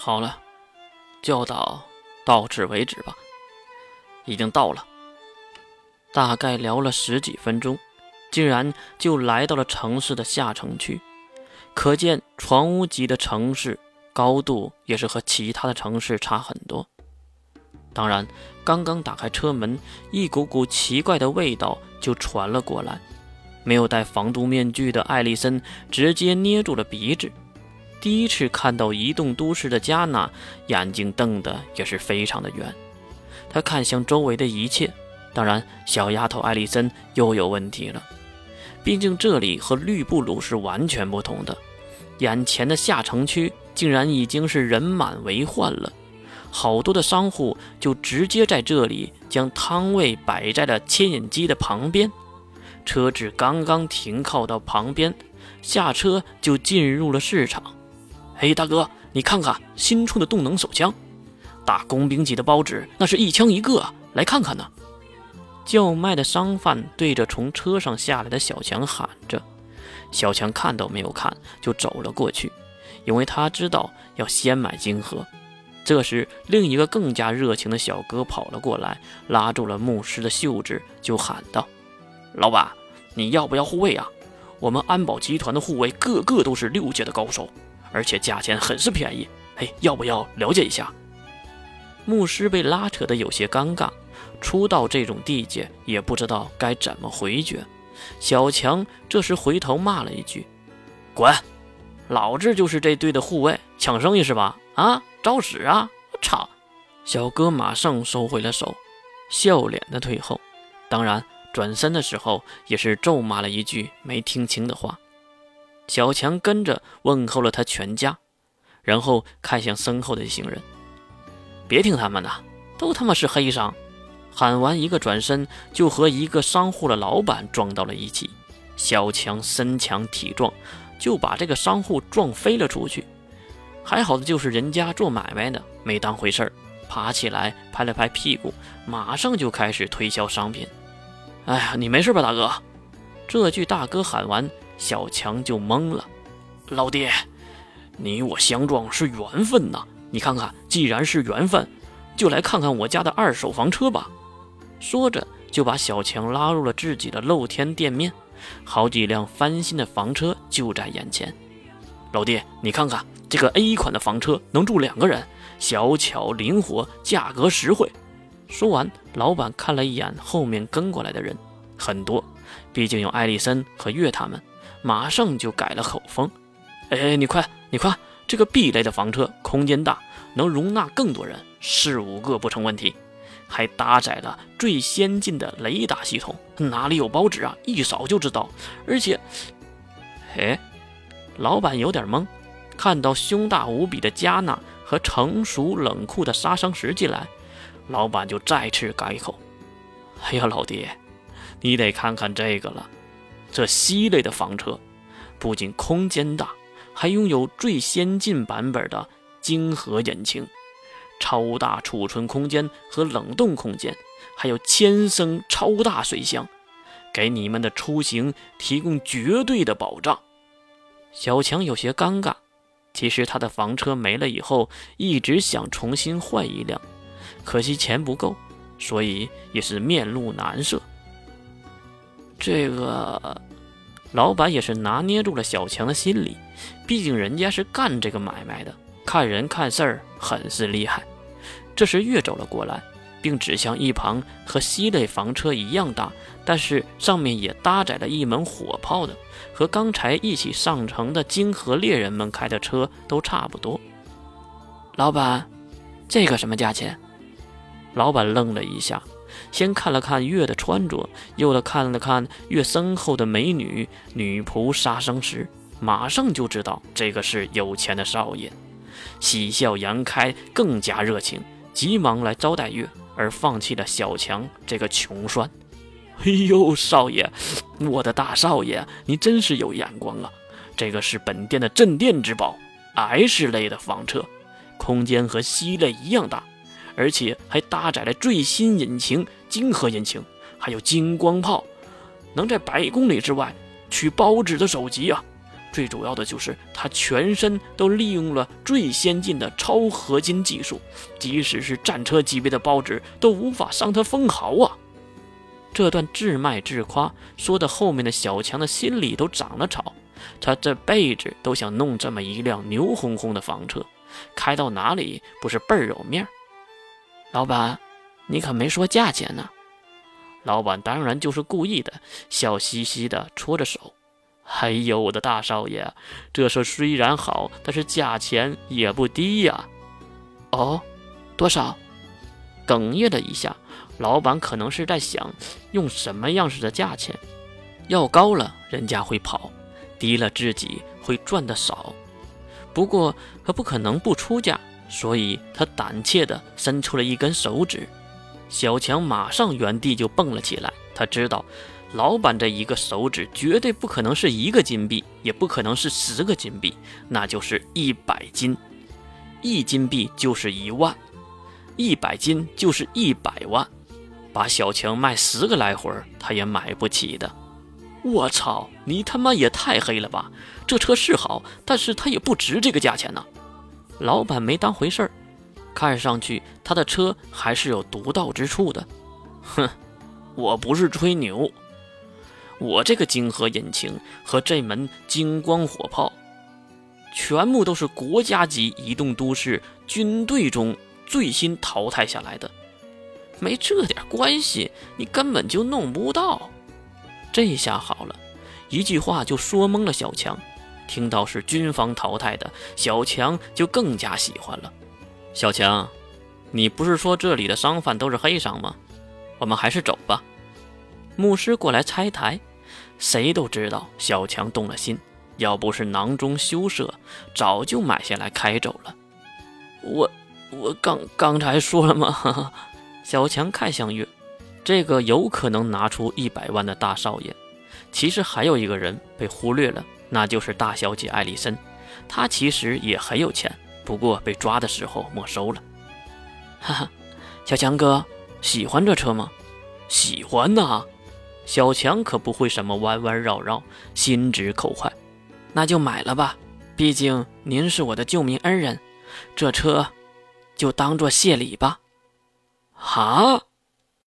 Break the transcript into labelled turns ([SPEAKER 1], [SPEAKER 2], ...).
[SPEAKER 1] 好了，教导到此为止吧。已经到了，大概聊了十几分钟，竟然就来到了城市的下城区。可见床屋级的城市高度也是和其他的城市差很多。当然，刚刚打开车门，一股股奇怪的味道就传了过来。没有戴防毒面具的艾丽森直接捏住了鼻子。第一次看到移动都市的加纳，眼睛瞪得也是非常的圆。他看向周围的一切，当然，小丫头艾丽森又有问题了。毕竟这里和绿布鲁是完全不同的。眼前的下城区竟然已经是人满为患了，好多的商户就直接在这里将摊位摆在了牵引机的旁边。车子刚刚停靠到旁边，下车就进入了市场。嘿，大哥，你看看新出的动能手枪，打工兵级的包纸，那是一枪一个，来看看呢。叫卖的商贩对着从车上下来的小强喊着。小强看都没有看，就走了过去，因为他知道要先买金盒。这时，另一个更加热情的小哥跑了过来，拉住了牧师的袖子，就喊道：“老板，你要不要护卫啊？我们安保集团的护卫个个都是六阶的高手。”而且价钱很是便宜，嘿，要不要了解一下？牧师被拉扯得有些尴尬，初到这种地界，也不知道该怎么回绝。小强这时回头骂了一句：“滚！老子就是这队的护卫，抢生意是吧？啊，找死啊！我操！”小哥马上收回了手，笑脸的退后，当然转身的时候也是咒骂了一句没听清的话。小强跟着问候了他全家，然后看向身后的一行人：“别听他们的，都他妈是黑商！”喊完，一个转身就和一个商户的老板撞到了一起。小强身强体壮，就把这个商户撞飞了出去。还好的就是人家做买卖的，没当回事儿，爬起来拍了拍屁股，马上就开始推销商品。“哎呀，你没事吧，大哥？”这句大哥喊完。小强就懵了，老弟，你我相撞是缘分呐！你看看，既然是缘分，就来看看我家的二手房车吧。说着，就把小强拉入了自己的露天店面，好几辆翻新的房车就在眼前。老弟，你看看这个 A 款的房车能住两个人，小巧灵活，价格实惠。说完，老板看了一眼后面跟过来的人，很多，毕竟有艾丽森和月他们。马上就改了口风，哎，你快，你快，这个 B 类的房车空间大，能容纳更多人，四五个不成问题，还搭载了最先进的雷达系统，哪里有包纸啊？一扫就知道。而且，哎，老板有点懵，看到胸大无比的加纳和成熟冷酷的杀伤石进来，老板就再次改口，哎呀，老爹，你得看看这个了。这 C 类的房车不仅空间大，还拥有最先进版本的晶核引擎，超大储存空间和冷冻空间，还有千升超大水箱，给你们的出行提供绝对的保障。小强有些尴尬，其实他的房车没了以后，一直想重新换一辆，可惜钱不够，所以也是面露难色。这个老板也是拿捏住了小强的心理，毕竟人家是干这个买卖的，看人看事儿很是厉害。这时月走了过来，并指向一旁和西类房车一样大，但是上面也搭载了一门火炮的，和刚才一起上城的金河猎人们开的车都差不多。老板，这个什么价钱？老板愣了一下。先看了看月的穿着，又的看了看月身后的美女女仆杀生石，马上就知道这个是有钱的少爷，喜笑颜开，更加热情，急忙来招待月，而放弃了小强这个穷酸。哎呦，少爷，我的大少爷，你真是有眼光啊！这个是本店的镇店之宝，S 类的房车，空间和 C 类一样大。而且还搭载了最新引擎金河引擎，还有金光炮，能在百公里之外取包纸的手机啊！最主要的就是他全身都利用了最先进的超合金技术，即使是战车级别的包纸都无法伤他分毫啊！这段自卖自夸说的后面的小强的心里都长了草，他这辈子都想弄这么一辆牛哄哄的房车，开到哪里不是倍儿有面？老板，你可没说价钱呢。老板当然就是故意的，笑嘻嘻的搓着手。哎呦，我的大少爷，这车虽然好，但是价钱也不低呀。哦，多少？哽咽了一下，老板可能是在想用什么样式的价钱。要高了，人家会跑；低了，自己会赚的少。不过可不可能不出价，所以他胆怯的伸出了一根手指。小强马上原地就蹦了起来，他知道。老板这一个手指绝对不可能是一个金币，也不可能是十个金币，那就是一百斤。一金币就是一万，一百斤就是一百万。把小强卖十个来回，他也买不起的。我操，你他妈也太黑了吧！这车是好，但是它也不值这个价钱呢。老板没当回事儿，看上去他的车还是有独到之处的。哼，我不是吹牛。我这个晶核引擎和这门金光火炮，全部都是国家级移动都市军队中最新淘汰下来的，没这点关系，你根本就弄不到。这下好了，一句话就说懵了小强。听到是军方淘汰的，小强就更加喜欢了。小强，你不是说这里的商贩都是黑商吗？我们还是走吧。牧师过来拆台。谁都知道小强动了心，要不是囊中羞涩，早就买下来开走了。我我刚刚才说了吗？小强看向月，这个有可能拿出一百万的大少爷。其实还有一个人被忽略了，那就是大小姐艾丽森。她其实也很有钱，不过被抓的时候没收了。哈哈，小强哥喜欢这车吗？喜欢呐。小强可不会什么弯弯绕绕，心直口快，那就买了吧。毕竟您是我的救命恩人，这车就当做谢礼吧。啊！